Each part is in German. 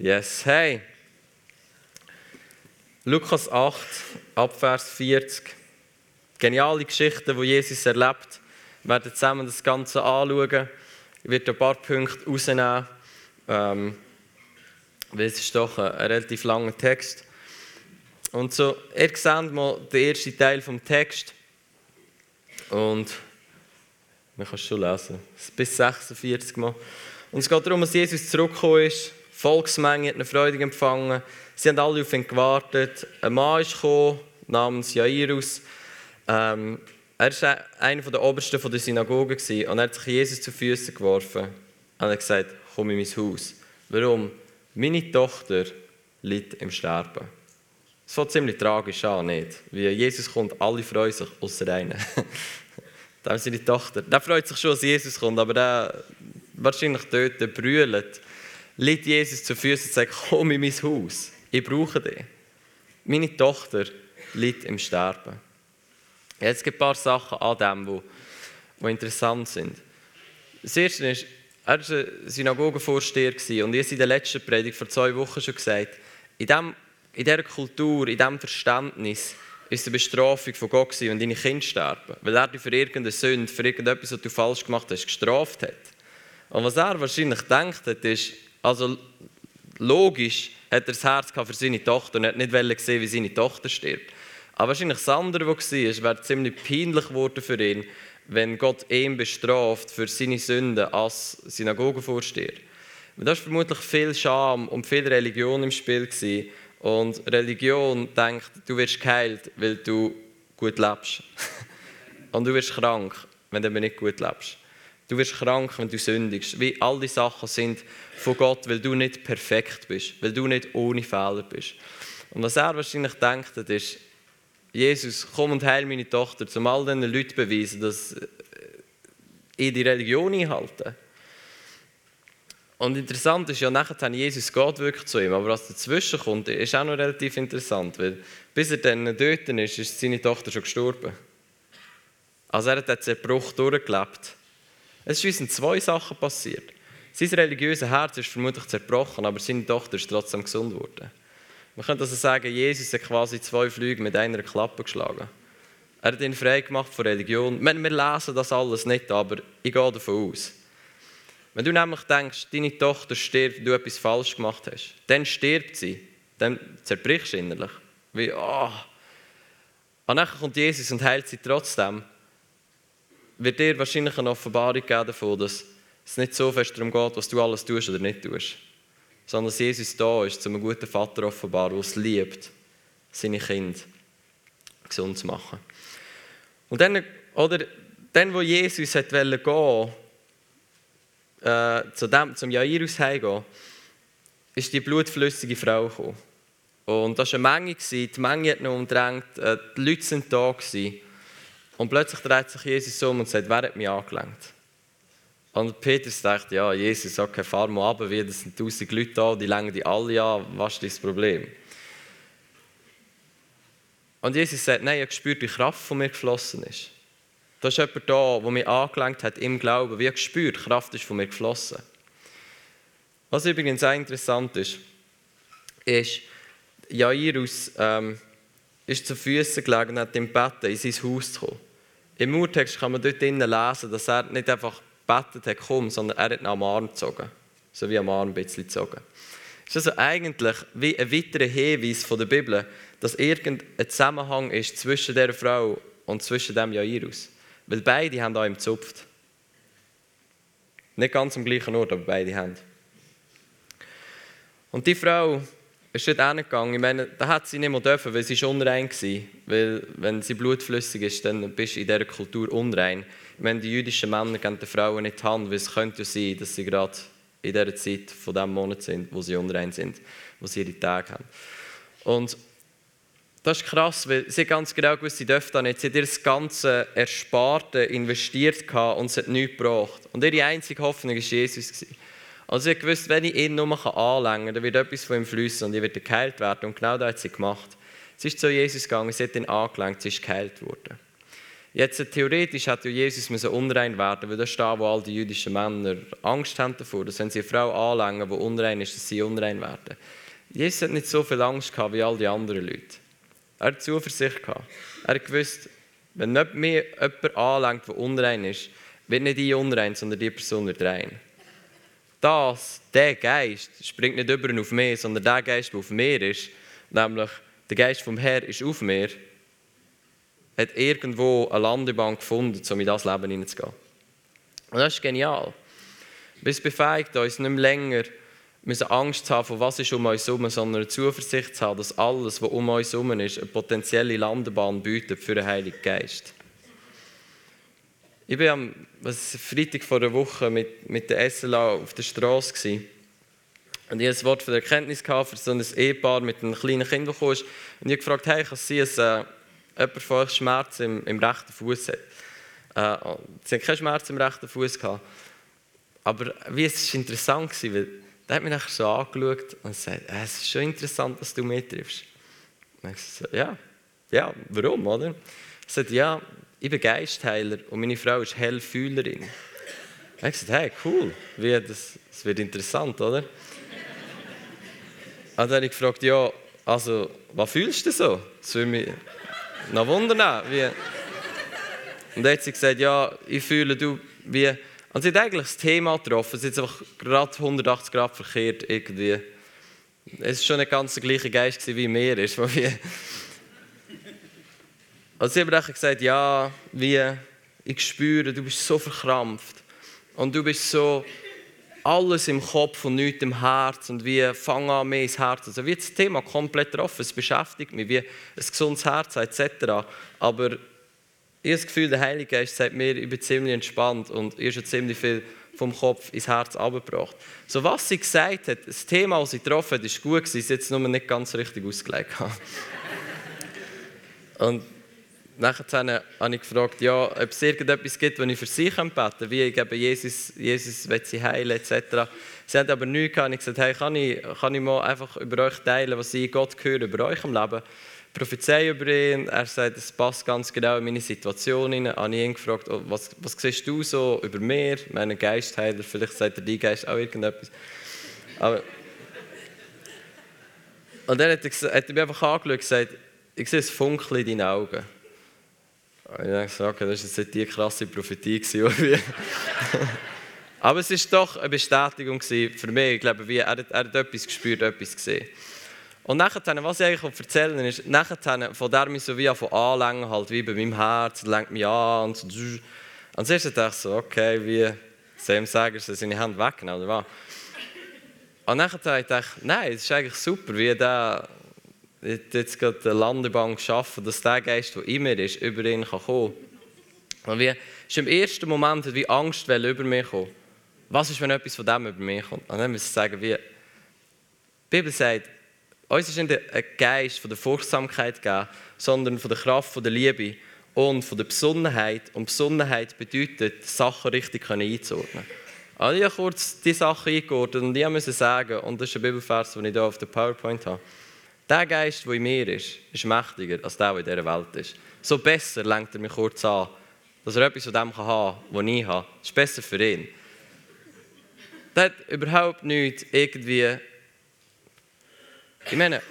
Yes, hey. Lukas 8, Abvers 40. Geniale Geschichten, die Jesus erlebt. Wir werden zusammen das Ganze anschauen. Ich werde ein paar Punkte rausnehmen. Ähm, weil es ist doch ein, relativ langer Text. Und so, ihr seht mal den ersten Teil vom Text. Und man kann es schon lesen. Bis 46 Mal. Und es geht darum, dass Jesus zurückgekommen ist. Volksmenge hat eine Freude empfangen. Sie haben alle auf ihn gewartet. Ein Mann ist gekommen, namens Jairus. Ähm, er war einer der Obersten der Synagoge und er hat sich Jesus zu Füßen geworfen. Und er hat gesagt, komm in mein Haus. Warum? Meine Tochter liegt im Sterben. Es fängt ziemlich tragisch an, nicht? Wie Jesus kommt, alle freuen sich, außer einer. da ist seine Tochter. Der freut sich schon, dass Jesus kommt, aber der wahrscheinlich dort brüllt liegt Jesus zu Füßen und sagt, komm in mein Haus, ich brauche dich. Meine Tochter liegt im Sterben. Jetzt gibt es ein paar Sachen an dem, die, interessant sind. Das erste ist, er war Synagogenvorsteher und ich habe in der letzten Predigt vor zwei Wochen schon gesagt, in, dem, in dieser Kultur, in diesem Verständnis, ist eine Bestrafung von Gott wenn deine Kinder sterben. Weil er dich für irgendeine Sünde, für irgendetwas, was du falsch gemacht hast, gestraft hat. Und was er wahrscheinlich gedacht hat, ist, also logisch hat er das Herz für seine Tochter und hat nicht gesehen, wie seine Tochter stirbt. Aber wahrscheinlich das andere, was war, wäre ziemlich peinlich geworden für ihn, wenn Gott ihn bestraft für seine Sünden als Synagogenvorsteher. Da war vermutlich viel Scham und viel Religion im Spiel. Gewesen. Und Religion denkt, du wirst geheilt, weil du gut lebst. und du wirst krank, wenn du nicht gut lebst. Du wirst krank, wenn du sündigst. Wie all die Sachen sind von Gott, weil du nicht perfekt bist, weil du nicht ohne Fehler bist. Und was er wahrscheinlich denkt, ist, Jesus, komm und heil meine Tochter, um all diesen Leuten zu beweisen, dass äh, ich die Religion einhalte. Und interessant ist ja, nachher Jesus geht wirklich zu ihm, aber was dazwischen kommt, ist auch noch relativ interessant, weil bis er dann dort ist, ist seine Tochter schon gestorben. Also er hat den Zerbruch durchgelebt. Es sind zwei Sachen passiert. Sein religiöses Herz ist vermutlich zerbrochen, aber seine Tochter ist trotzdem gesund geworden. Man könnte also sagen, Jesus hat quasi zwei Flüge mit einer Klappe geschlagen. Er hat ihn frei gemacht von Religion. Wir, lesen das alles nicht, aber ich gehe davon aus. Wenn du nämlich denkst, deine Tochter stirbt, du etwas falsch gemacht hast, dann stirbt sie, dann zerbrichst du innerlich. Wie, oh. Und dann kommt Jesus und heilt sie trotzdem wird dir wahrscheinlich eine Offenbarung geben davon, dass es nicht so fest darum geht, was du alles tust oder nicht tust, sondern dass Jesus da ist, um einen guten Vater offenbar, der es liebt, seine Kinder gesund zu machen. Und dann, oder, dann wo Jesus hat gehen äh, zu dem, zum Jairus heimgehen, ist die blutflüssige Frau gekommen. Und das war eine Menge, die Menge hat noch umdrängt, äh, die Leute sind da. Und plötzlich dreht sich Jesus um und sagt, wer hat mich angelenkt? Und Petrus dachte, ja, Jesus, okay, fahr mal wie, das sind tausend Leute da, die lenken die alle an, was ist das Problem? Und Jesus sagt, nein, ich habe gespürt, wie Kraft von mir geflossen ist. Da ist jemand da, der mich angelenkt hat im Glauben. Wie ich gespürt, Kraft ist von mir geflossen. Was übrigens auch interessant ist, ist, Jairus ähm, ist zu Füßen gelegen und hat im Bett in sein Haus zu kommen. Im Urtext kann man dort lesen, dass er nicht einfach gebetet hat, komm, sondern er hat ihn am Arm gezogen. So wie am Arm ein bisschen gezogen. Das ist also eigentlich wie ein weiterer Hinweis von der Bibel, dass irgendein Zusammenhang ist zwischen der Frau und zwischen dem Jairus. Weil beide haben an ihm gezupft. Nicht ganz am gleichen Ort, aber beide haben. Und die Frau ist dort hingegangen. Ich meine, da hat sie nicht mehr dürfen, weil sie schon unrein war. Weil, wenn sie blutflüssig ist, dann bist du in dieser Kultur unrein. Ich meine, die jüdischen Männer geben den Frauen nicht die Hand, weil es könnte sein, dass sie gerade in dieser Zeit von diesem Monat sind, wo sie unrein sind, wo sie ihre Tage haben. Und das ist krass, weil sie ganz genau gewusst, sie dürfen da nicht. Sie hat ihr das ganze Ersparte investiert und es hat nichts gebracht. Und ihre einzige Hoffnung war Jesus. Gewesen. Also ich wusste, wenn ich ihn nur anlängen kann, dann wird etwas von ihm fließen und ich werde geheilt werden. Und genau das hat sie gemacht. Sie ist zu Jesus gegangen, sie hat ihn angelenkt, sie ist geheilt worden. Jetzt theoretisch hätte Jesus müssen unrein werden, weil das ist da, wo all die jüdischen Männer Angst haben davor, dass wenn sie eine Frau anlängen, die unrein ist, dass sie unrein werden. Jesus hat nicht so viel Angst gehabt wie all die anderen Leute. Er hat Zuversicht gehabt. Er hat gewusst, wenn nicht mehr jemand anlenkt, der unrein ist, wird nicht die unrein, sondern die Person wird rein. Das, der Geist, springt nicht über auf mich, sondern der Geist, der auf mir ist, nämlich der Geist vom Herrn ist auf mir, hat irgendwo eine Landebahn gefunden, um in das Leben hineinzugehen. Und das ist genial. Es befähigt uns nicht mehr länger, Angst zu haben, von was ist um uns herum, sondern eine Zuversicht zu haben, dass alles, was um uns herum ist, eine potenzielle Landebahn bietet für den Heiligen Geist. Ich war am was, Freitag vor einer Woche mit, mit der SLA auf der Straße. Und ich hatte ein Wort von der Erkenntnis für so ein Ehepaar mit einem kleinen Kind, das kam. Und ich habe gefragt, hey, kann es sein, äh, jemand von euch Schmerzen im, im rechten Fuß hat? Äh, sie hatten keinen Schmerz im rechten Fuß. Aber wie, es war interessant, gewesen, weil der hat mich nachher so angeschaut und gesagt, äh, es ist schon interessant, dass du mittriffst. Und ich so, ja, ja, warum, oder? Er sagt, ja, ich bin Geistheiler und meine Frau ist Hellfühlerin. Ich habe gesagt, hey, cool, wie, das, das wird interessant, oder? Und dann habe ich gefragt, ja, also, was fühlst du so? Das würde mich noch wundern. Wie... Und dann hat sie gesagt, ja, ich fühle, du, wie... Und sie hat eigentlich das Thema getroffen, sie hat einfach gerade 180 Grad verkehrt irgendwie. Es war schon nicht ganz der gleiche Geist wie mir ist. Wie... Hat dann gesagt, ja, wie, ich spüre, du bist so verkrampft. Und du bist so alles im Kopf und nichts im Herz und wie fang an mehr ins Herz. Also wie das Thema komplett offen, es beschäftigt mich, wie ein gesundes Herz etc. Aber ich habe das Gefühl, der Heilige Geist sagt mir, ich bin ziemlich entspannt und ich habe ziemlich viel vom Kopf ins Herz abgebracht. So was sie gesagt hat, das Thema, das sie getroffen hat, ist gut gewesen, sie jetzt nur nicht ganz richtig ausgelegt. und Nachher habe ich gefragt, ja, ob es irgendetwas gibt, das ich für sie beten kann, wie ich eben Jesus, Jesus will sie heilen etc. Sie haben aber nichts gehabt. Ich gesagt, hey, kann ich, kann ich mal einfach über euch teilen, was ich Gott höre über euch im Leben? Prophezei über ihn. Er sagt, es passt ganz genau in meine Situation hinein. Habe ich ihn gefragt, oh, was, was siehst du so über mir, meinen Geistheiler? Vielleicht sagt er dein Geist auch irgendetwas. Aber und dann hat er, hat er mich einfach angeschaut und gesagt, ich sehe ein Funkeln in deinen Augen. Ich dachte, okay, das war jetzt die krasse Prophetie. Aber es war doch eine Bestätigung für mich. Ich glaube, er, hat, er hat etwas gespürt, etwas gesehen. Und nachher, was ich eigentlich erzählen ist, nachher von der mich so wie von anlängen, halt wie bei meinem Herz, lenkt mich an und so. Und zuerst dachte ich so, okay, wie Sam Sager seine Hand weggenommen, oder was? Und nachher dachte ich, nein, es ist eigentlich super, wie der jetzt gerade eine Landebahn geschaffen, dass der Geist, der in mir ist, über ihn kommen kann. Und wie im ersten Moment wie Angst über mich kommen. Was ist, wenn etwas von dem über mich kommt? Und dann muss ich sagen, wie die Bibel sagt, uns ist nicht ein Geist von der Furchtsamkeit gegeben, sondern von der Kraft, von der Liebe und von der Besonnenheit. Und Besonnenheit bedeutet, Sachen richtig einzuordnen. Also ich habe kurz die Sachen eingeordnet und ich musste sagen, und das ist ein Bibelvers, den ich hier auf der PowerPoint habe, der Geist, der in mir ist, ist mächtiger als der, der in dieser Welt ist. So besser lenkt er mich kurz an, dass er etwas von dem haben kann, was ich habe. Das ist besser für ihn. Der hat überhaupt nichts irgendwie. Ich meine,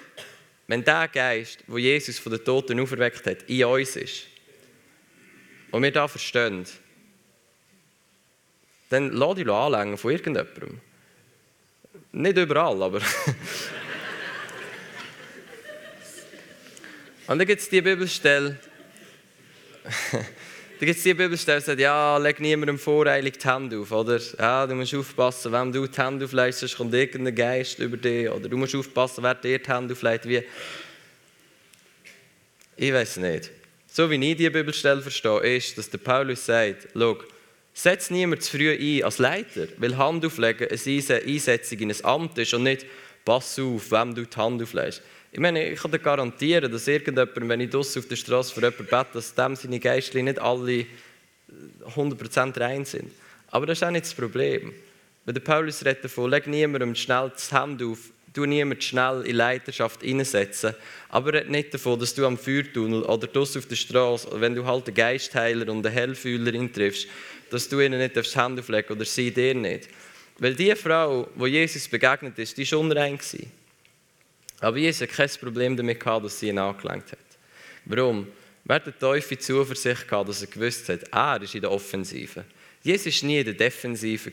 wenn der Geist, wo Jesus von den Toten auferweckt hat, in uns ist und wir das verstehen, dann lass dich anlängen von irgendjemandem. Nicht überall, aber. Und dann gibt es die Bibelstelle, da gibt es die Bibelstelle, die sagt, ja, leg niemandem voreilig die Hände auf, oder? Ja, du musst aufpassen, wenn du die Hände auflegst, sonst kommt irgendein Geist über dich, oder du musst aufpassen, wer dir die Hände auflegt, wie... Ich weiß nicht. So wie ich diese Bibelstelle verstehe, ist, dass der Paulus sagt, schau, setz niemand zu früh ein als Leiter, weil Hand auflegen eine Einsetzung in ein Amt ist und nicht, pass auf, wem du die Hand auflegst. Ich meine, ich kann dir garantieren, dass irgendjemand, wenn ich draußen auf der Straße für jemanden bete, dass dem seine Geistchen nicht alle 100% rein sind. Aber das ist auch nicht das Problem. Wenn der Paulus redet davon, leg niemandem schnell das Hemd auf, tu niemand schnell in Leiterschaft einsetzen. Aber red nicht davon, dass du am Feuertunnel oder draussen auf der Straße, wenn du halt einen Geistheiler und einen Hellfühlerin triffst, dass du ihnen nicht das Hände auflegen oder sie dir nicht. Weil die Frau, wo Jesus begegnet ist, die war unrein. Aber Jesus hat kein Problem damit gehabt, dass sie ihn angelenkt hat. Warum? Wer der Teufel Zuversicht gehabt, dass er gewusst hat, er ist in der Offensive. Jesus war nie in der Defensive.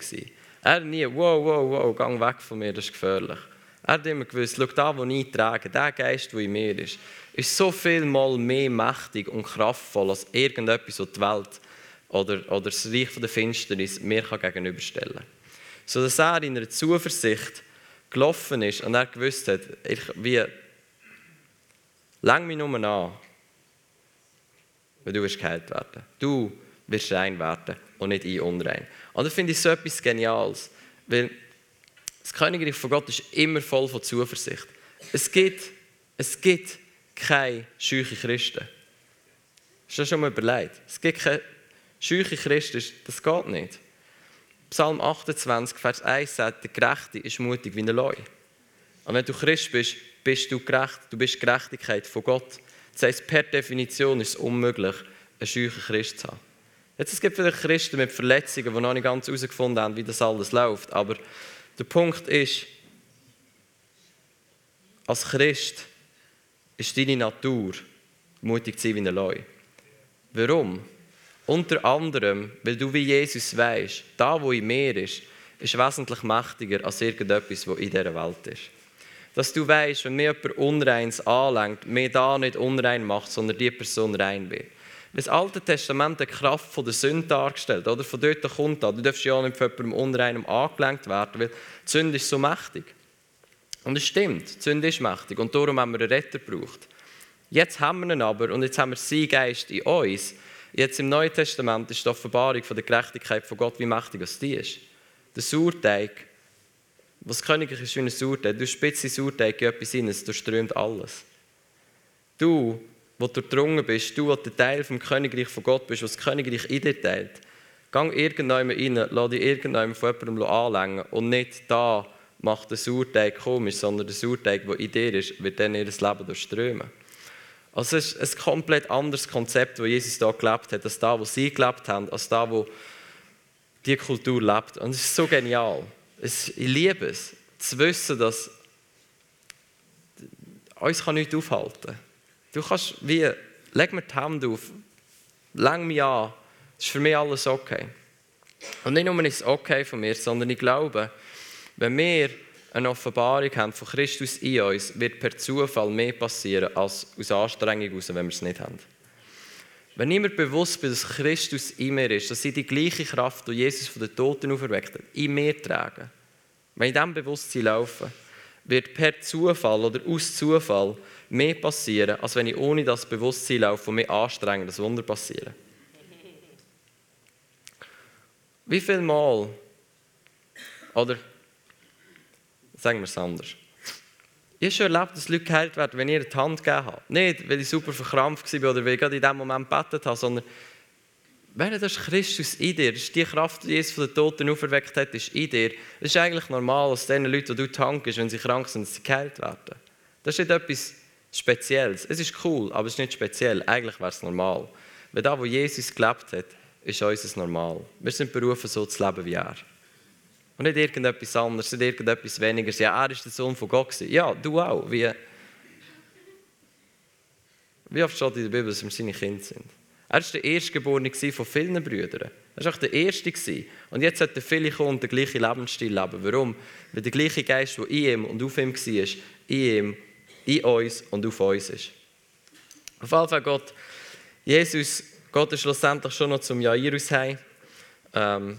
Er nie, wow, wow, wow, gang weg von mir, das ist gefährlich. Er hat immer gewusst, schau da, wo ich trage, der Geist, der in mir ist, ist so viel mal mehr mächtig und kraftvoll als irgendetwas, was die Welt oder, oder das Reich der Finsternis mir gegenüberstellen kann. So dass er in einer Zuversicht gelaufen ist und er gewusst hat, ich, wie, lang mich nur an, weil du wirst geheilt werden. Du wirst rein werden und nicht ich unrein. Und da finde ich so etwas Geniales, weil das Königreich von Gott ist immer voll von Zuversicht. Es gibt, es gibt keine scheuche Christen. Hast du das schon mal überlegt? Es gibt keine scheuche Christen, das geht nicht. Psalm 28, Vers 1 sagt, der Gerechte ist mutig wie ein Leu. Und wenn du Christ bist, bist du gerecht. Du bist Gerechtigkeit von Gott. Das heisst, per Definition ist es unmöglich, einen scheuchen Christ zu haben. Jetzt, es gibt vielleicht Christen mit Verletzungen, die noch nicht ganz herausgefunden haben, wie das alles läuft. Aber der Punkt ist, als Christ ist deine Natur mutig zu sein wie ein Leu. Warum? Unter anderem, weil du wie Jesus weißt, da wo in mir ist, ist wesentlich mächtiger als irgendetwas, was in dieser Welt ist. Dass du weißt, wenn mir jemand Unreins anlenkt, mir da nicht unrein macht, sondern die Person rein wird. Das Alte Testament die Kraft von der Sünde dargestellt. Oder? Von dort kommt das. Du darfst ja nicht von jemandem Unreinem angelenkt werden, weil die Sünde ist so mächtig. Und es stimmt, die Sünde ist mächtig und darum haben wir einen Retter gebraucht. Jetzt haben wir ihn aber und jetzt haben wir seinen Geist in uns. Jetzt im Neuen Testament ist die Offenbarung von der Gerechtigkeit von Gott, wie mächtig es die ist. Der Sauerteig, was Königreich ist wie ein Sauerteig. Du spitzt in Sauerteig in etwas rein, es durchströmt alles. Du wo du durchdrungen bist, du, der Teil vom Königreich von Gott bist, was das Königreich in dir teilt, gang irgendjemand rein, lass dich irgendjemand von jemandem anlängen und nicht da macht der Sauerteig komisch, sondern der Sauerteig, der in dir ist, wird dann ihr Leben durchströmen. Also es ist ein komplett anderes Konzept, das Jesus da gelebt hat, als da, wo sie gelebt haben, als da, wo die Kultur lebt. Und es ist so genial. Es, ich liebe es, zu wissen, dass uns kann nichts aufhalten kann. Du kannst wie, leg mir die Hand auf, lang mich an, das ist für mich alles okay. Und nicht nur ist es okay von mir, sondern ich glaube, wenn wir eine Offenbarung haben von Christus in uns, wird per Zufall mehr passieren als aus Anstrengung heraus, wenn wir es nicht haben. Wenn ich mir bewusst bin, dass Christus in mir ist, dass ich die gleiche Kraft, die Jesus von den Toten auferweckt hat, in mir trage, wenn ich diesem Bewusstsein laufe, wird per Zufall oder aus Zufall mehr passieren, als wenn ich ohne das Bewusstsein laufe und mich anstrenge, dass Wunder passieren. Wie viel Mal, oder sagen wir es anders, ich habe schon erlebt, dass Leute geheilt werden, wenn ich die Hand gegeben habe. Nicht, weil ich super verkrampft war oder weil ich gerade in diesem Moment gebetet habe, sondern wenn das ist Christus in dir, das ist die Kraft, die Jesus von den Toten auferweckt hat, ist in dir. Das ist eigentlich normal, dass den Leuten, die du tankst, wenn sie krank sind, dass sie geheilt werden. Das ist nicht etwas Spezielles. Es ist cool, aber es ist nicht speziell. Eigentlich wäre es normal. Weil da, wo Jesus gelebt hat, ist unser Normal. Wir sind berufen, so zu leben wie er. Und nicht irgendetwas anderes, nicht irgendetwas weniger. Ja, er ist der Sohn von Gott. Ja, du auch. Wie, wie oft steht in der Bibel, dass wir seine Kinder sind? Er war der Erstgeborene von vielen Brüdern. Er war auch der Erste. Und jetzt hat viele Kunden den gleichen Lebensstil leben. Warum? Weil der gleiche Geist, der in ihm und auf ihm war, in ihm, in uns und auf uns ist. Auf jeden Fall Gott, Jesus, Gott ist schlussendlich schon noch zum Jairus heim. Ähm,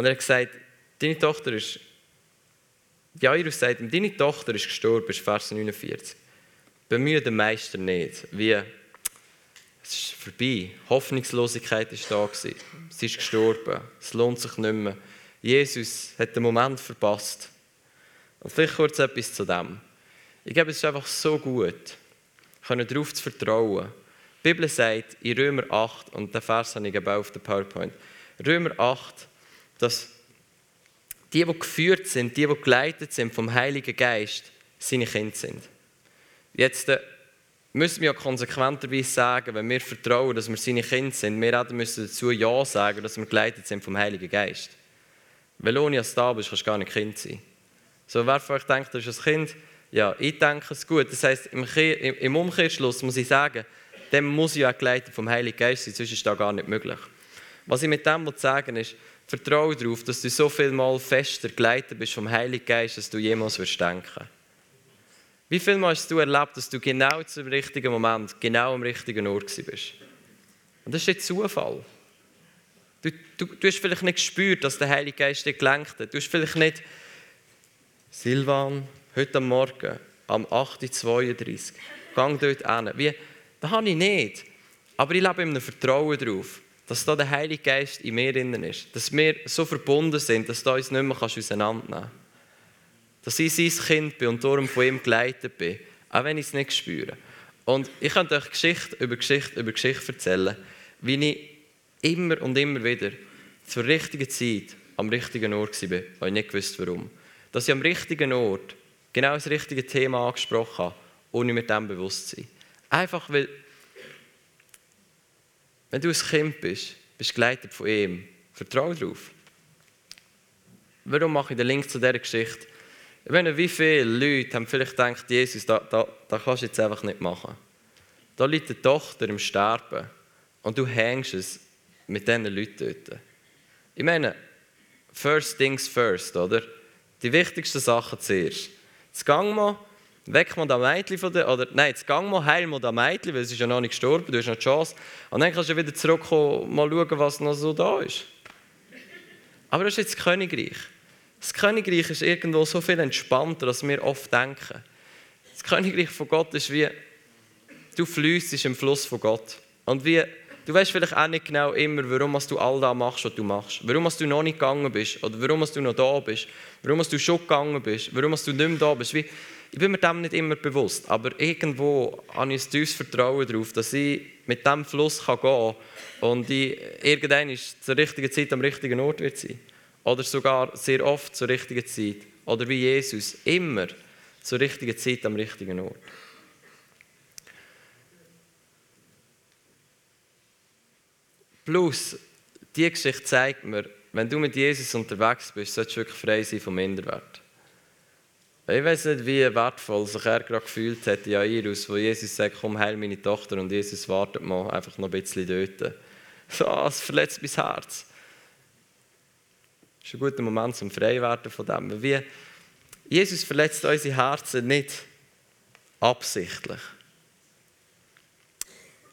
und er hat gesagt, deine Tochter ist, Jairus sagt ihm, deine Tochter ist gestorben, ist Vers 49 bemühe den Meister nicht. Wie, es ist vorbei. Hoffnungslosigkeit ist da gewesen. Sie ist gestorben. Es lohnt sich nicht mehr. Jesus hat den Moment verpasst. Und vielleicht kurz etwas zu dem. Ich glaube, es ist einfach so gut, darauf zu vertrauen. Die Bibel sagt in Römer 8, und den Vers habe ich auf der PowerPoint, Römer 8, dass die, die geführt sind, die, die geleitet sind vom Heiligen Geist, seine Kinder sind. Jetzt äh, müssen wir ja konsequenterweise sagen, wenn wir vertrauen, dass wir seine Kinder sind, wir müssen dazu Ja sagen, dass wir geleitet sind vom Heiligen Geist. Weil ohne dass du da bist, kannst du gar nicht Kind sein. So, wer von euch denkt, das ist ein Kind? Ja, ich denke es gut. Das heisst, im Umkehrschluss muss ich sagen, dem muss ich auch geleitet vom Heiligen Geist sein, sonst ist das gar nicht möglich. Was ich mit dem sagen ist, vertraue darauf, dass du so viel mal fester geleitet bist vom Heiligen Geist, dass du jemals wirst denken. Wie viel Mal hast du erlebt, dass du genau zum richtigen Moment, genau am richtigen Ort bist? Und das ist nicht Zufall. Du, du, du hast vielleicht nicht gespürt, dass der Heilige Geist dich gelenkt hat. Du hast vielleicht nicht, Silvan, heute am Morgen, am 8.32 Uhr, gang dort hin. Wie, das habe ich nicht. Aber ich lebe in einem Vertrauen darauf, dass da der Heilige Geist in mir drin ist. Dass wir so verbunden sind, dass du uns nicht mehr auseinandernehmen kannst. Dass ich sein Kind bin und darum von ihm geleitet bin, auch wenn ich es nicht spüre. Und ich könnte euch Geschichte über Geschichte über Geschichte erzählen, wie ich immer und immer wieder zur richtigen Zeit am richtigen Ort war, weil ich nicht wusste, warum. Dass ich am richtigen Ort genau das richtige Thema angesprochen habe, ohne mit dem bewusst zu sein. Einfach weil, wenn du ein Kind bist, bist du geleitet von ihm. Vertraue darauf. Warum mache ich den Link zu dieser Geschichte? Ich meine, wie viele Leute haben vielleicht gedacht, Jesus, da, da, da kannst du jetzt einfach nicht machen. Da liegt eine Tochter im Sterben und du hängst es mit diesen Leuten dort. Ich meine, first things first, oder? Die wichtigsten Sachen zuerst. Jetzt gang mal, weck mal das Mädchen von der, oder nein, jetzt gang mal, heil mal das Mädchen, weil es ist ja noch nicht gestorben, du hast noch die Chance. Und dann kannst du wieder zurückkommen, mal schauen, was noch so da ist. Aber das ist jetzt das Königreich. Das Königreich ist irgendwo so viel entspannter, als wir oft denken. Das Königreich von Gott ist wie, du fließt im Fluss von Gott. Und wie Du weißt vielleicht auch nicht genau immer, warum du all das machst, was du machst. Warum du noch nicht gegangen bist. Oder warum du noch da bist. Warum du schon gegangen bist. Warum du nicht mehr da bist. Wie, ich bin mir dem nicht immer bewusst. Aber irgendwo habe ich ein tiefes Vertrauen darauf, dass ich mit diesem Fluss gehen kann und ich irgendwann zur richtigen Zeit am richtigen Ort wird sein. Oder sogar sehr oft zur richtigen Zeit. Oder wie Jesus, immer zur richtigen Zeit am richtigen Ort. Plus, diese Geschichte zeigt mir, wenn du mit Jesus unterwegs bist, solltest du wirklich frei sein vom Minderwert. Ich weiß nicht, wie wertvoll sich er gerade gefühlt hat, Jairus, wo Jesus sagt, komm, heil meine Tochter und Jesus wartet mal einfach noch ein bisschen dort. So, es verletzt mein Herz. Das ist ein guter Moment zum Freiwerden von dem. Wie Jesus verletzt unsere Herzen nicht absichtlich.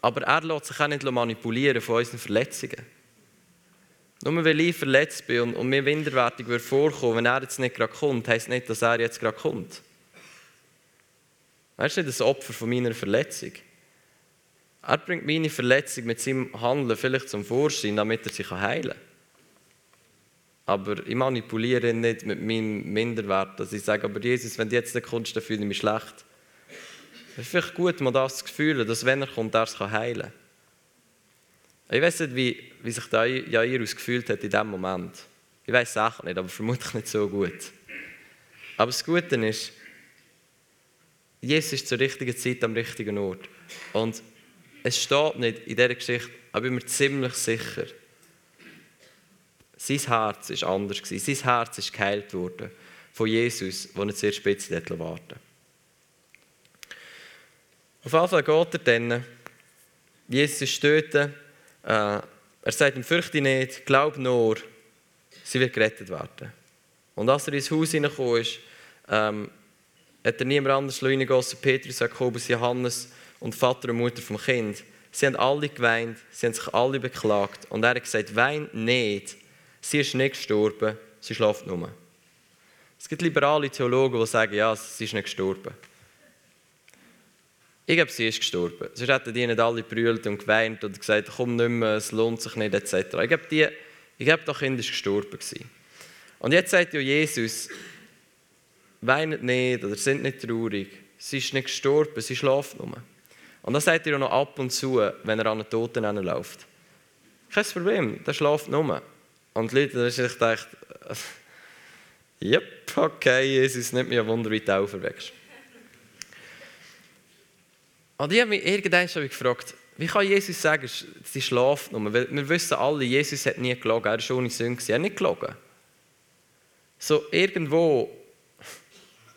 Aber er lässt sich auch nicht manipulieren von unseren Verletzungen. Nur weil ich verletzt bin und, und mir minderwertig wird vorkommen, wenn er jetzt nicht gerade kommt, heisst nicht, dass er jetzt gerade kommt. Er ist nicht das Opfer von meiner Verletzung. Er bringt meine Verletzung mit seinem Handeln vielleicht zum Vorschein, damit er sich heilen kann. Aber ich manipuliere ihn nicht mit meinem Minderwert, dass ich sage, aber Jesus, wenn du jetzt kommst, dann fühle ich mich schlecht. Es ist vielleicht gut, mal das zu fühlen, dass wenn er kommt, er es heilen kann. Ich weiß nicht, wie, wie sich der Jairus gefühlt hat in diesem Moment. Ich weiß es auch nicht, aber vermutlich nicht so gut. Aber das Gute ist, Jesus ist zur richtigen Zeit am richtigen Ort. Und es steht nicht in dieser Geschichte, aber ich bin mir ziemlich sicher, sein Herz ist anders. Sein Herz ist geheilt worden von Jesus, der nicht sehr spitz warten auf jeden Fall geht er dann. Jesus ist dort. Äh, er sagt ihm, fürchte nicht, glaub nur, sie wird gerettet werden. Und als er ins Haus hineingekommen ist, ähm, hat er niemand anders reingehen außer Petrus, Jakobus, Johannes und Vater und Mutter vom Kind. Sie haben alle geweint, sie haben sich alle beklagt. Und er hat gesagt, wein nicht, sie ist nicht gestorben, sie schläft nur. Es gibt liberale Theologen, die sagen, ja, sie ist nicht gestorben. Ich glaube, sie ist gestorben. Sonst hätten die nicht alle brüllt und geweint und gesagt, komm nicht mehr, es lohnt sich nicht, etc. Ich glaube, die, ich glaube das Kind ist gestorben. Gewesen. Und jetzt sagt ja Jesus, weint nicht oder sind nicht traurig. Sie ist nicht gestorben, sie schläft nur. Und das sagt er noch ab und zu, wenn er an den Toten läuft. Kein Problem, der schläft nur. Und die Leute, da ist ich gedacht, Yep, okay, Jesus, nicht mehr ein Wunder, wie du auferweckst. Und ich habe mich irgendwann schon gefragt, wie kann Jesus sagen, sie schlaft nur? Weil wir wissen alle, Jesus hat nie gelogen, er war ohne Sünde, er hat nicht gelogen. So, irgendwo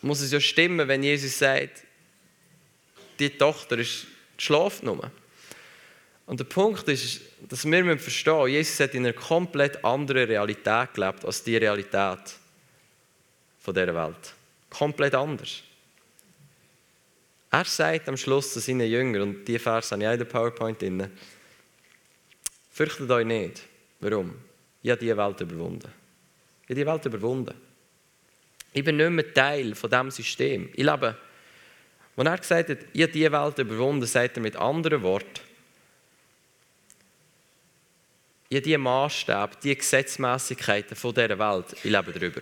muss es ja stimmen, wenn Jesus sagt, die Tochter ist, schlaft nur. Und der Punkt ist, dass wir verstehen müssen, Jesus hat in einer komplett anderen Realität gelebt als die Realität von dieser Welt. Komplett anders. Er sagt am Schluss zu seinen Jüngern, und die Vers habe ich auch in der PowerPoint drin, fürchtet euch nicht. Warum? Ich habe diese Welt überwunden. Ich habe die Welt überwunden. Ich bin nicht mehr Teil von diesem System. Ich lebe, als er gesagt hat, ich habe diese Welt überwunden, sagt er mit anderen Worten, ich habe diese Maßstäbe, diese Gesetzmäßigkeiten von dieser Welt, ich lebe darüber.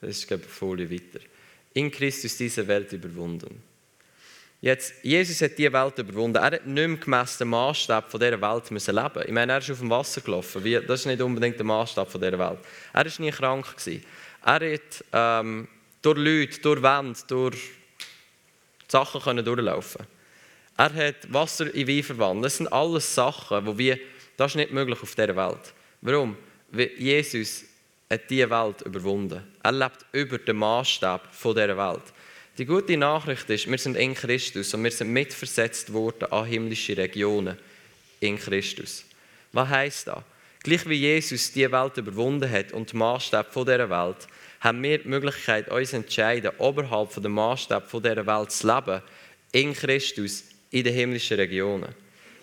Das ist, glaube ich, eine Folie weiter. In Christus diese Welt überwunden. Jetzt, Jesus hat diese Welt überwunden. Er hat nicht mehr gemäss dem Maßstab dieser Welt müssen leben. Ich meine, er ist auf dem Wasser gelaufen. Das ist nicht unbedingt der Maßstab dieser Welt. Er war nie krank. Gewesen. Er hat ähm, durch Leute, durch Wände, durch Sachen können durchlaufen. Er hat Wasser in Wein verwandelt. Das sind alles Sachen, wo wir, das ist nicht möglich auf dieser Welt. Warum? Weil Jesus hat diese Welt überwunden. Er lebt über den Maßstab dieser Welt. Die gute Nachricht ist, wir sind in Christus und wir sind mitversetzt worden an himmlische Regionen in Christus. Was heißt das? Gleich wie Jesus die Welt überwunden hat und den Maßstab dieser Welt, haben wir die Möglichkeit, uns zu entscheiden, oberhalb von dem Maßstab dieser Welt zu leben, in Christus, in den himmlischen Regionen.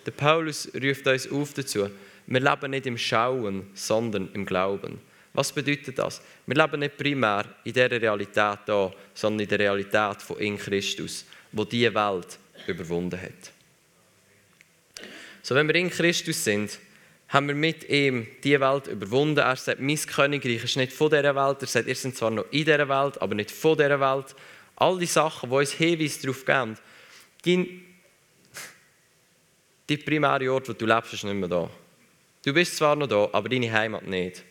Der Paulus ruft uns auf dazu, wir leben nicht im Schauen, sondern im Glauben. Was bedeutet das? Wir leben nicht primär in dieser Realität hier, sondern in der Realität von in Christus, wo diese Welt überwunden hat. So, wenn wir in Christus sind, haben wir mit ihm diese Welt überwunden. Er sagt, mein Königreich ist nicht von dieser Welt. Er sagt, ihr seid zwar noch in dieser Welt, aber nicht von dieser Welt. All die Sachen, die uns Hinweise darauf geben, die, die primäre Ort, wo du lebst, ist nicht mehr da. Du bist zwar noch da, aber deine Heimat nicht.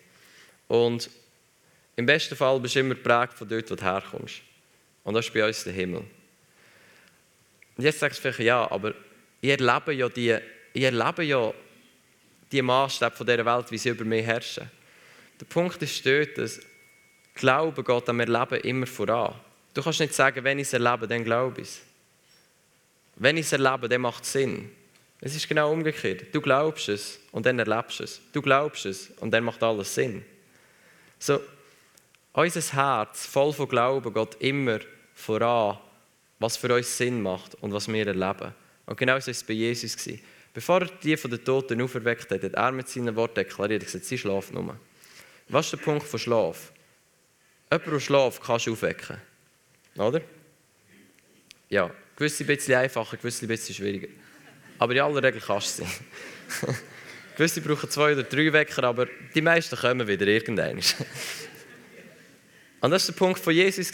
Und im besten Fall bist du immer geprägt von dort, wo du herkommst. Und das ist bei uns der Himmel. Und jetzt sagst du vielleicht, ja, aber ich erlebe ja die, erlebe ja die Maßstäbe von dieser Welt, wie sie über mich herrschen. Der Punkt ist dort, dass Glaube geht am Erleben immer voran. Du kannst nicht sagen, wenn ich es erlebe, dann glaube ich es. Wenn ich es erlebe, dann macht es Sinn. Es ist genau umgekehrt. Du glaubst es und dann erlebst es. Du glaubst es und dann macht alles Sinn. So, unser Herz, voll von Glauben, geht immer voran, was für uns Sinn macht und was wir erleben. Und genau so war es bei Jesus. Bevor er die von den Toten auferweckt hat, hat er mit seinen Worten deklariert, er gesagt, sie schlafen nur. Was ist der Punkt von Schlaf? Jemand, der schlaft, kannst du aufwecken. Oder? Ja, gewisse bisschen einfacher, gewisse bisschen schwieriger. Aber in aller Regel kannst du sie. Gewisse brauchen zwei oder drei Wecker, aber die meisten kommen wieder irgendwann. und das war der Punkt von Jesus.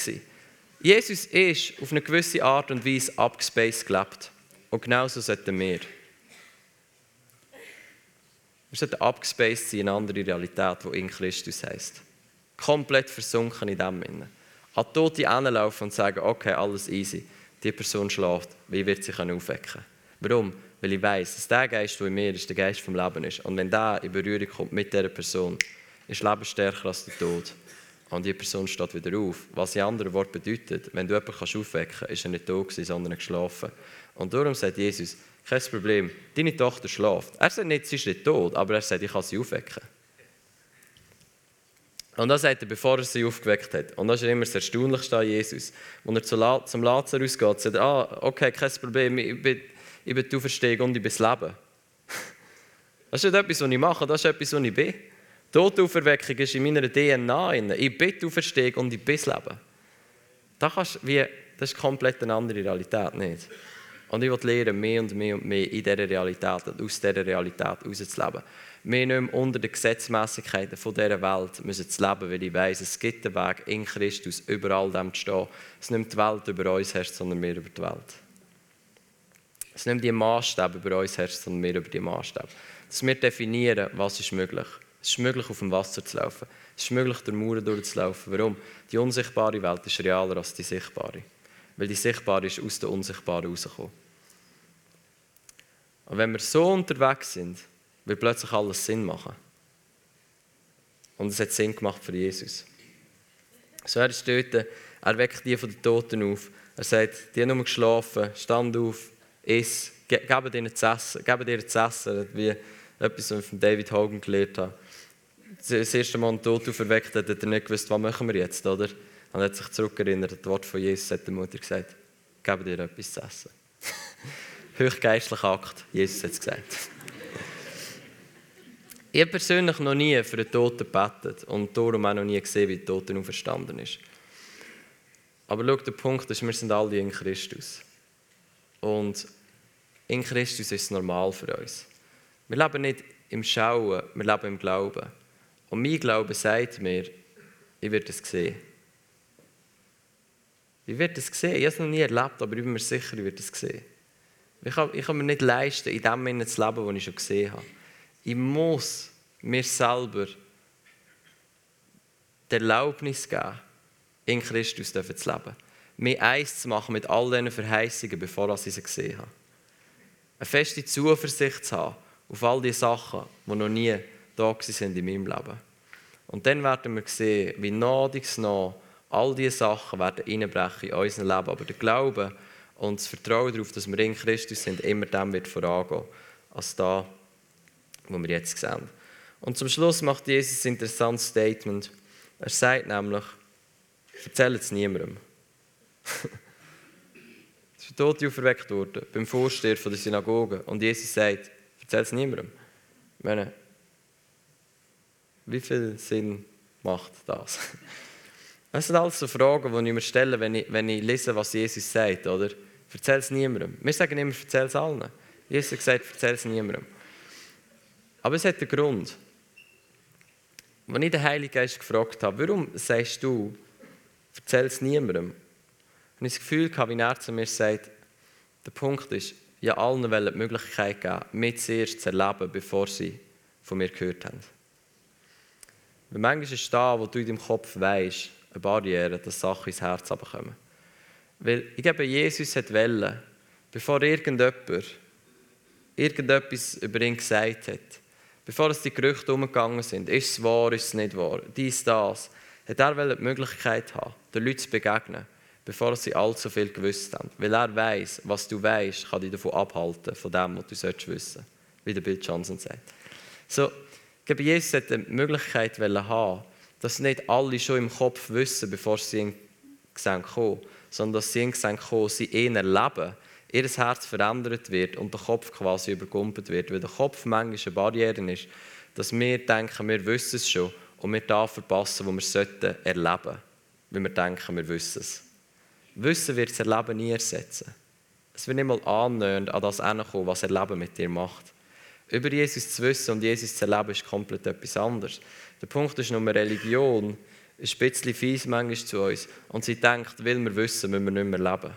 Jesus ist auf eine gewisse Art und Weise abgespaced gelebt. Und genauso sollten wir. Wir sollten abgespaced sein in eine andere Realität, die in Christus heisst. Komplett versunken in dem Sinne. An Tote hinlaufen und sagen, okay, alles easy. Die Person schläft, wie wird sie aufwecken können? Warum? Weil ich weiß, dass der Geist, der in mir ist, der Geist vom Leben ist. Und wenn der in Berührung kommt mit dieser Person, ist Leben stärker als der Tod. Und die Person steht wieder auf. Was in anderen Worten bedeutet, wenn du jemanden aufwecken kannst, ist er nicht tot sondern geschlafen. Und darum sagt Jesus, kein Problem, deine Tochter schläft. Er sagt nicht, sie ist nicht tot, aber er sagt, ich kann sie aufwecken. Und das sagt er, bevor er sie aufgeweckt hat. Und das ist immer das Erstaunlichste an Jesus. Als er zum Lazarus geht, sagt er, ah, okay, kein Problem, ich bin ich bin die Auferstehung und ich bin das Leben. Das ist nicht etwas, was ich mache, das ist etwas, was ich bin. Todauferweckung ist in meiner DNA. Ich bin die Auferstehung und ich bin das Leben. Das, kannst, wie, das ist komplett eine andere Realität, nicht? Und ich will lernen, mehr und mehr und mehr in dieser Realität und aus dieser Realität rauszuleben. Wir nicht mehr unter den Gesetzmäßigkeiten dieser Welt müssen zu leben, weil ich weiss, es gibt einen Weg in Christus, überall dem zu stehen. Es nimmt die Welt über uns herrscht, sondern wir über die Welt. Es nicht die Maßstäbe über uns herrscht, sondern wir über die Maßstäbe. Dass wir definieren, was ist möglich. Es ist möglich, auf dem Wasser zu laufen. Es ist möglich, durch Mauern durchzulaufen. Warum? Die unsichtbare Welt ist realer als die sichtbare. Weil die sichtbare ist aus der unsichtbaren rausgekommen. Und wenn wir so unterwegs sind, wird plötzlich alles Sinn machen. Und es hat Sinn gemacht für Jesus. So er ist dort, er weckt die von den Toten auf. Er sagt, die haben nur geschlafen, stand auf, iss, geben ihnen zu essen, geben ihnen zu essen, wie etwas, was ich von David Hogan gelernt habe. Das erste Mal Tod auferweckt hat, hat er nicht gewusst, was machen wir jetzt, oder? Und hat sich zurückerinnert, das Wort von Jesus hat der Mutter gesagt, geben dir etwas zu essen. Höchstgeistlicher Akt, Jesus hat es gesagt. Ich habe persönlich noch nie für einen Toten gebetet und darum auch noch nie gesehen, wie der Tote auferstanden ist. Aber schau, der Punkt ist, wir sind alle in Christus. Und in Christus ist es normal für uns. Wir leben nicht im Schauen, wir leben im Glauben. Und mein Glaube sagt mir, ich werde es sehen. Ich werde es sehen. Ich habe es noch nie erlebt, aber ich bin mir sicher, ich werde es sehen. Ich kann, ich kann mir nicht leisten, in dem Sinne zu leben, was ich schon gesehen habe. Ich muss mir selber die Erlaubnis geben, in Christus zu leben. Mir eins zu machen mit all diesen Verheißungen, bevor ich sie gesehen habe. Eine feste Zuversicht zu haben auf all die Sachen, die noch nie da sind in meinem Leben. Und dann werden wir sehen, wie nadig nach all diese Sachen werden einbrechen in unser Leben. Aber der Glaube und das Vertrauen darauf, dass wir in Christus sind, immer dem wird vorangehen, als da, wo wir jetzt sehen. Und zum Schluss macht Jesus ein interessantes Statement. Er sagt nämlich, erzähl es niemandem. Tote auferweckt worden, beim Vorsteher der Synagoge. Und Jesus sagt, erzähl es niemandem. Ich meine, wie viel Sinn macht das? Das sind alles so Fragen, die ich mir stelle, wenn ich, wenn ich lese, was Jesus sagt, oder? Erzähl es niemandem. Wir sagen immer, erzähl es allen. Jesus hat gesagt, erzähl es niemandem. Aber es hat einen Grund. Als ich den Heiligen Geist gefragt habe, warum sagst du, erzähl es niemandem, habe ich das Gefühl gehabt, wie er zu mir sagt, der Punkt ist, ja allen wollen die Möglichkeit geben, mich zuerst zu erleben, bevor sie von mir gehört haben. Weil manchmal ist da, wo du in deinem Kopf weißt, eine Barriere, dass Sachen ins Herz kommen. Weil ich glaube, Jesus hat wollen, bevor irgendjemand irgendetwas über ihn gesagt hat, bevor es die Gerüchte umgegangen sind, ist es wahr, ist es nicht wahr, dies, das, hat er die Möglichkeit haben, den Leuten zu begegnen, bevor sie allzu viel gewusst haben. Weil er weiß, was du weißt, kann dich davon abhalten, von dem, was du sollst wissen, wie der Bill Johnson sagt. So, ich glaube, Jesus hat die Möglichkeit haben, dass nicht alle schon im Kopf wissen, bevor sie in Gesang kommen, sondern dass sie in Gesang kommen, sie ihn erleben, ihr Herz verändert wird und der Kopf quasi übergumpelt wird. Weil der Kopf manchmal eine Barriere ist, dass wir denken, wir wissen es schon und wir da verpassen, wo wir es erleben sollten, weil wir denken, wir wissen es. Wissen wird das Erleben nie ersetzen. Es wird nicht mal annähernd an das kommen, was Erleben mit dir macht. Über Jesus zu wissen und Jesus zu erleben, ist komplett etwas anderes. Der Punkt ist nur, Religion ist ein bisschen fies manchmal zu uns und sie denkt, weil wir wissen, müssen wir nicht mehr leben.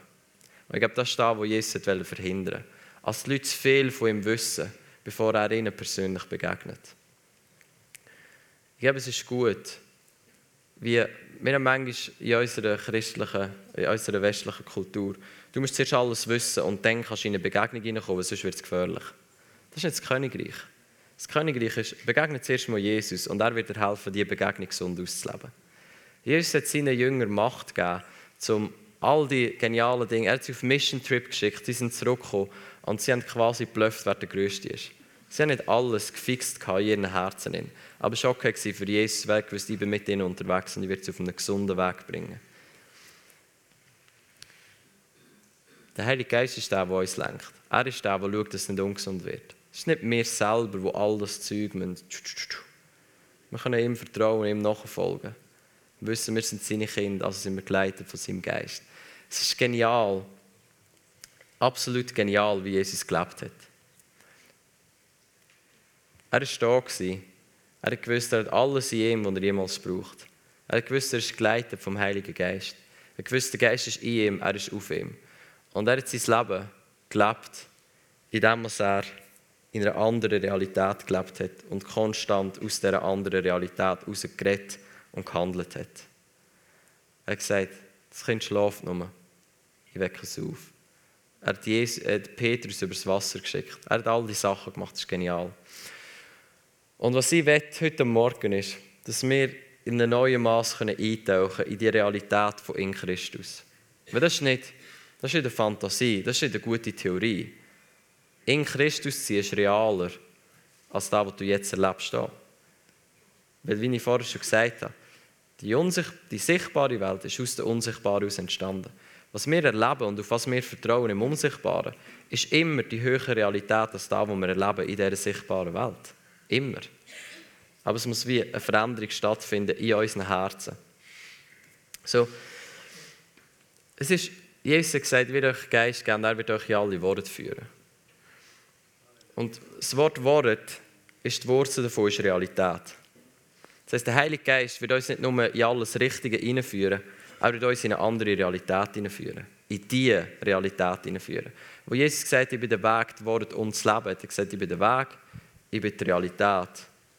Und ich glaube, das ist das, was Jesus verhindern wollte. Als die Leute zu viel von ihm wissen, bevor er ihnen persönlich begegnet. Ich glaube, es ist gut, wie wir haben manchmal in unserer christlichen, in unserer westlichen Kultur, du musst zuerst alles wissen und dann kannst du in eine Begegnung hineinkommen, sonst wird es gefährlich. Das ist jetzt das Königreich. Das Königreich ist, begegnet zuerst mal Jesus und er wird dir helfen, diese Begegnung gesund auszuleben. Jesus hat seinen Jüngern Macht gegeben, um all die genialen Dinge, er hat sie auf Mission Trip geschickt, sie sind zurückgekommen und sie haben quasi geblufft, wer der Größte ist. Sie haben nicht alles gefixt in ihren Herzen. Aber es war okay für Jesus, weil ich ich bin mit ihnen unterwegs und ich werde sie auf einen gesunden Weg bringen. Der Heilige Geist ist der, der uns lenkt. Er ist der, der schaut, dass es nicht ungesund wird. Es ist nicht wir selber, die all das Zeug. Wir können ihm vertrauen, ihm nachfolgen. Wir wissen, wir sind seine Kinder, also sind wir geleitet von seinem Geist. Es ist genial, absolut genial, wie Jesus gelebt hat. Er war da. Er hat gewusst, er hat alles in ihm, was er jemals braucht. Er hat gewusst, er ist geleitet vom Heiligen Geist. Er hat gewusst, der Geist ist in ihm, er ist auf ihm. Und er hat sein Leben gelebt, indem er in einer anderen Realität gelebt hat und konstant aus dieser anderen Realität herausgeredet und gehandelt hat. Er hat gesagt, das Kind schläft nur. Ich wecke es auf. Er hat, Jesus, hat Petrus übers Wasser geschickt. Er hat all die Sachen gemacht, das ist genial. Und was ich will, heute Morgen ist, dass wir in einem neuen Maß eintauchen in die Realität von in Christus. Weil das ist nicht, das ist nicht eine Fantasie, das ist nicht eine gute Theorie. In Christus sein ist realer als das, was du jetzt erlebst. Weil, wie ich vorher schon gesagt habe, die, die sichtbare Welt ist aus der Unsichtbaren aus entstanden. Was wir erleben und auf was wir vertrauen im Unsichtbaren, ist immer die höhere Realität als das, was wir erleben in dieser sichtbaren Welt. Immer. Aber es muss wie eine Veränderung stattfinden in unseren Herzen. So, es ist, Jesus hat gesagt, wird euch Geist geben, er wird euch in alle Worte führen. Und das Wort Wort ist die Wurzel davon, ist Realität. Das heißt, der Heilige Geist wird uns nicht nur in alles Richtige hineinführen, er wird uns in eine andere Realität hineinführen. In diese Realität hineinführen. Wo Jesus gesagt hat, ich bin der Weg, das Wort und das Leben, hat gesagt, ich bin der Weg, ich bin die Realität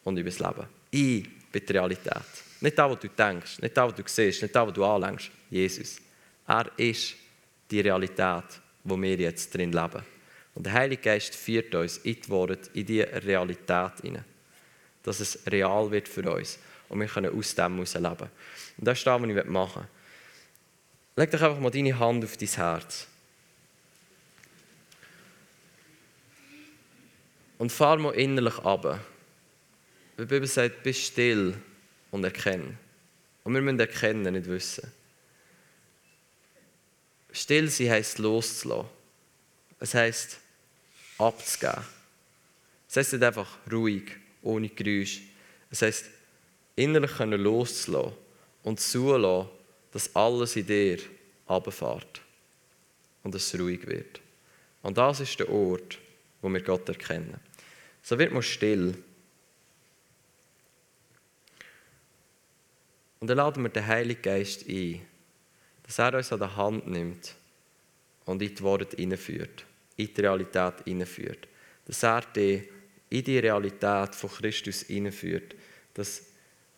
und ich bin das Leben. Ich bin die Realität. Nicht das, was du denkst, nicht das, was du siehst, nicht das, was du anlängst. Jesus. Er ist die Realität, wo wir jetzt drin leben. Und der Heilige Geist führt uns in die Worte, in die Realität hinein dass es real wird für uns und wir können aus dem heraus leben. Und das ist das, was ich machen will. Leg doch einfach mal deine Hand auf dein Herz. Und fahr mal innerlich ab. Die Bibel sagt, bist still und erkenne. Und wir müssen erkennen, nicht wissen. Still sein heisst loszulassen. Es heisst abzugeben. Es heisst nicht einfach ruhig ohne Geräusch. Das heisst, innerlich können loszulassen und zulassen, dass alles in dir runterfährt und es ruhig wird. Und das ist der Ort, wo wir Gott erkennen. So wird man still. Und dann laden wir den Heiligen Geist ein, dass er uns an der Hand nimmt und in die Worte hineinführt, in die Realität hineinführt. Dass er dich in die Realität von Christus hineinführt, dass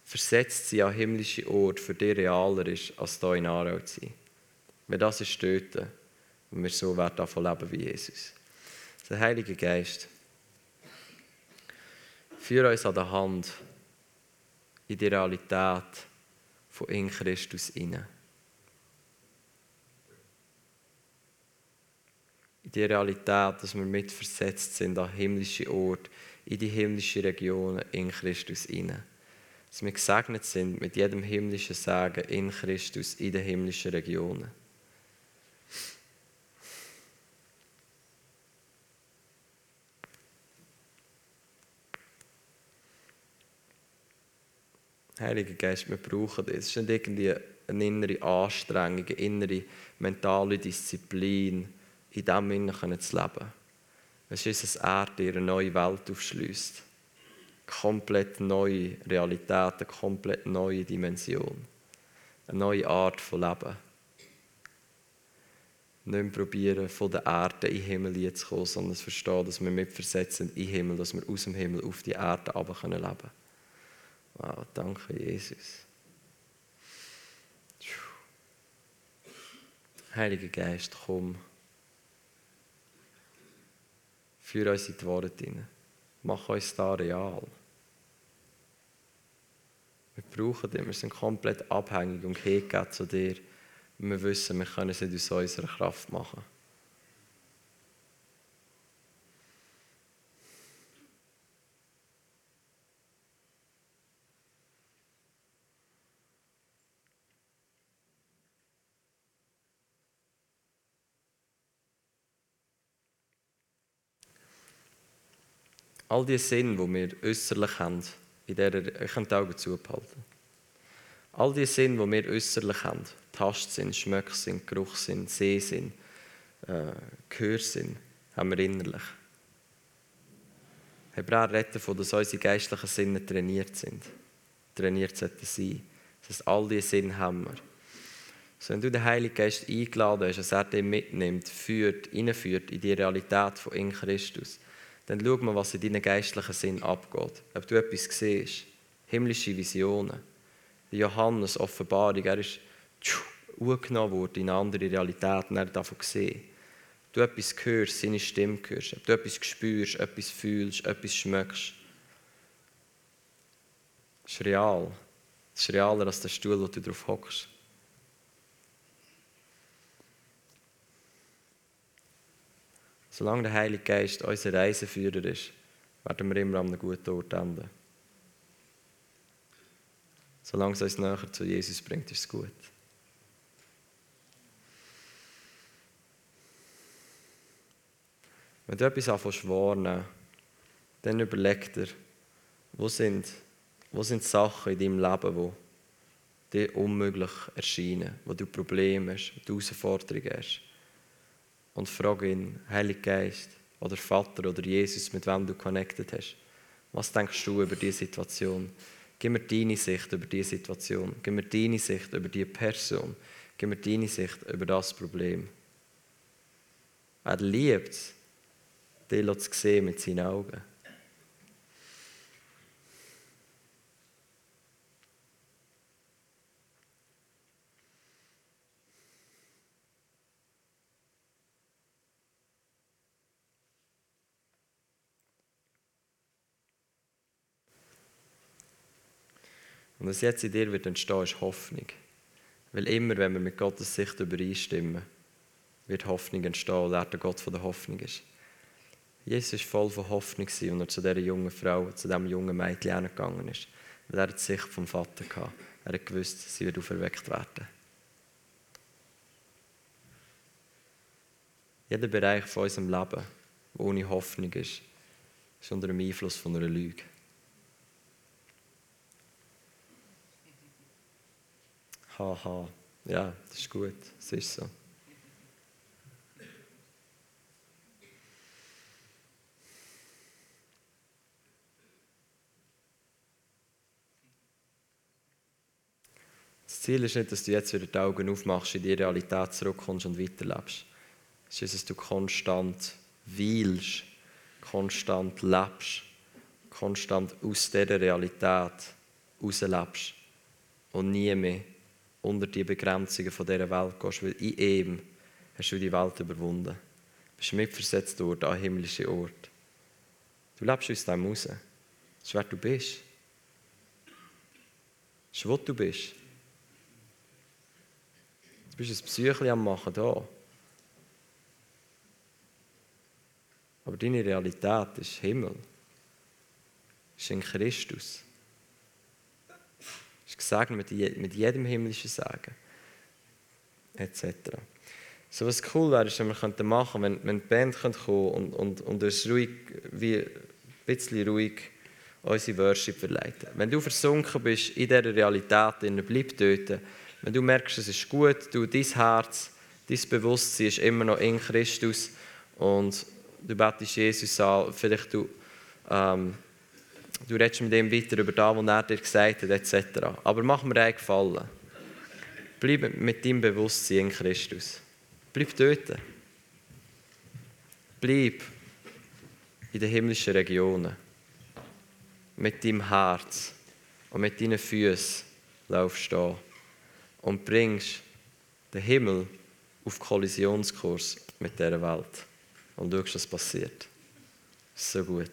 versetzt sie an himmlische Ort für dich realer ist, als hier in Aarau zu sein. Wenn das ist töten und wir so werden davon leben wie Jesus. Der Heilige Geist, führe uns an der Hand in die Realität von in Christus hinein. in die Realität, dass wir mitversetzt sind an himmlische Orte, in die himmlische Regionen in Christus hinein. Dass wir gesegnet sind mit jedem himmlischen Segen in Christus in den himmlischen Regionen. Heiliger Geist, wir brauchen das. Es ist nicht irgendwie eine innere Anstrengung, eine innere mentale Disziplin, in dem Innen zu leben. Es ist ein Erde, die eine neue Welt aufschließt. Komplett neue Realität, eine komplett neue Dimension. Eine neue Art von Leben. Nicht probieren, von der Erde in den Himmel zu kommen, sondern verstehen, dass wir mitversetzt sind in den Himmel, dass wir aus dem Himmel auf die Erde leben können. Wow, danke, Jesus. Heiliger Geist, komm. Führ uns in die Worte hinein. Mach uns da real. Wir brauchen dich, wir sind komplett abhängig und hingegeben zu dir. Wir wissen, wir können es nicht aus unserer Kraft machen. All die Sinne, die wir äußerlich haben, in der, ich die Augen zuhalten. All die Sinne, die wir äußerlich haben, Tastsinn, Schmöcksinn, Geruchssinn, Sehsinn, äh, Gehörsinn, haben wir innerlich. Hebräer redet davon, dass unsere geistlichen Sinne trainiert sind. Trainiert sollten sein. Das heißt, all diese Sinne haben wir. So, wenn du den Heiligen Geist eingeladen hast, dass er dich mitnimmt, führt, hineinführt in die Realität von in Christus, dann schau mal, was in deinem geistlichen Sinn abgeht. Ob du etwas siehst, himmlische Visionen, Johannes Offenbarung, er ist angenommen worden in eine andere Realität und er hat davon gesehen. Du etwas hörst, seine Stimme hörst, du etwas spürst, etwas fühlst, etwas schmeckst. Das ist real. Das ist realer als der Stuhl, wo du drauf hockst. Solange der Heilige Geist unser Reiseführer ist, werden wir immer an einem guten Ort enden. Solange es uns näher zu Jesus bringt, ist es gut. Wenn du etwas anfängst warnen, dann überleg dir, wo sind, wo sind Sachen in deinem Leben, die dir unmöglich erscheinen, wo du Probleme hast, wo du Herausforderungen hast. Und frag ihn, Heiliger Geist oder Vater oder Jesus, mit wem du connected hast. Was denkst du über diese Situation? Gib mir deine Sicht über diese Situation. Gib mir deine Sicht über diese Person. Gib mir deine Sicht über das Problem. Er liebt es, dich zu sehen mit seinen Augen. Und was jetzt in dir wird entstehen, ist Hoffnung. Weil immer, wenn wir mit Gottes Sicht übereinstimmen, wird Hoffnung entstehen, weil er der Gott von der Hoffnung ist. Jesus war voll von Hoffnung, als er zu dieser jungen Frau, zu diesem jungen Mädchen gegangen ist. Weil er die Sicht vom Vater hatte. Er hat gewusst, sie wird auferweckt werden. Jeder Bereich von unserem Leben, der ohne Hoffnung ist, ist unter dem Einfluss von einer Lüge. Haha, ja, das ist gut, es ist so. Das Ziel ist nicht, dass du jetzt wieder die Augen aufmachst, in die Realität zurückkommst und weiterlebst. Es ist, dass du konstant weilst, konstant lebst, konstant aus dieser Realität rauslebst und nie mehr unter die Begrenzungen von dieser Welt gehst, weil in ihm hast du die Welt überwunden. Du bist mitversetzt dort an himmlische Ort. Du lebst aus dem raus. Das ist, wer du bist. Das ist, wo du bist. Du bist ein Psyche am Machen da. Aber deine Realität ist Himmel. Ist in Christus. Ist gesegnet mit jedem himmlischen Segen. Etc. So was cool wäre, ist, wenn wir machen könnten, wenn, wenn die Band kommen und, und, und uns ruhig, wie, ein bisschen ruhig unsere Worship verleiten. Wenn du versunken bist in dieser Realität, bleib dort wenn du merkst, es ist gut, du, dein Herz, dein Bewusstsein ist immer noch in Christus und du betest Jesus an, vielleicht du, ähm, du redest mit ihm weiter über das, was er dir gesagt hat, etc. Aber mach mir einen Gefallen. Bleib mit deinem Bewusstsein in Christus. Bleib dort. Bleib in den himmlischen Regionen. Mit deinem Herz und mit deinen Füßen laufst du und bringst den Himmel auf Kollisionskurs mit dieser Welt. Und schaust, was passiert. So gut.